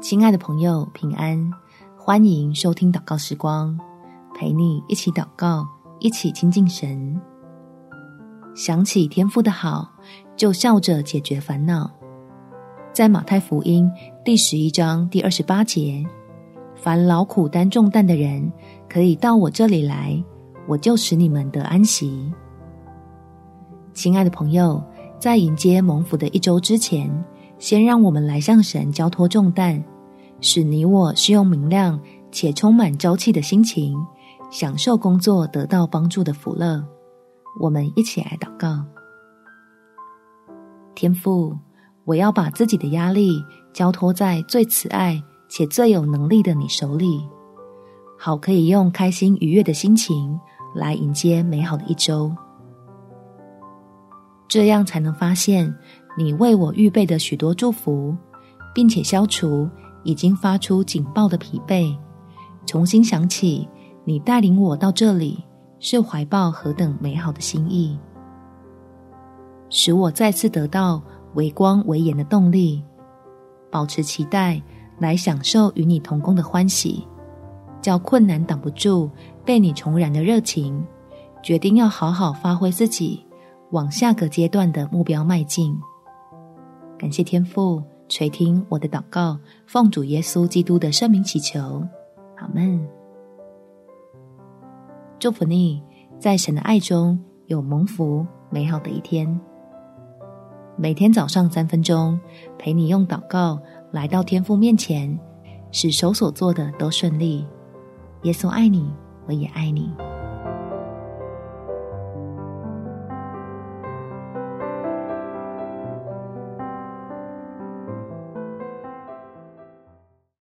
亲爱的朋友，平安！欢迎收听祷告时光，陪你一起祷告，一起亲近神。想起天父的好，就笑着解决烦恼。在马太福音第十一章第二十八节，凡劳苦担重担的人，可以到我这里来，我就使你们得安息。亲爱的朋友，在迎接蒙福的一周之前，先让我们来向神交托重担。使你我是用明亮且充满朝气的心情，享受工作得到帮助的福乐。我们一起来祷告：天父，我要把自己的压力交托在最慈爱且最有能力的你手里，好可以用开心愉悦的心情来迎接美好的一周。这样才能发现你为我预备的许多祝福，并且消除。已经发出警报的疲惫，重新想起你带领我到这里是怀抱何等美好的心意，使我再次得到为光为盐的动力，保持期待来享受与你同工的欢喜，叫困难挡不住被你重燃的热情，决定要好好发挥自己，往下个阶段的目标迈进。感谢天父。垂听我的祷告，奉主耶稣基督的圣名祈求，阿门。祝福你，在神的爱中有蒙福美好的一天。每天早上三分钟，陪你用祷告来到天父面前，使手所做的都顺利。耶稣爱你，我也爱你。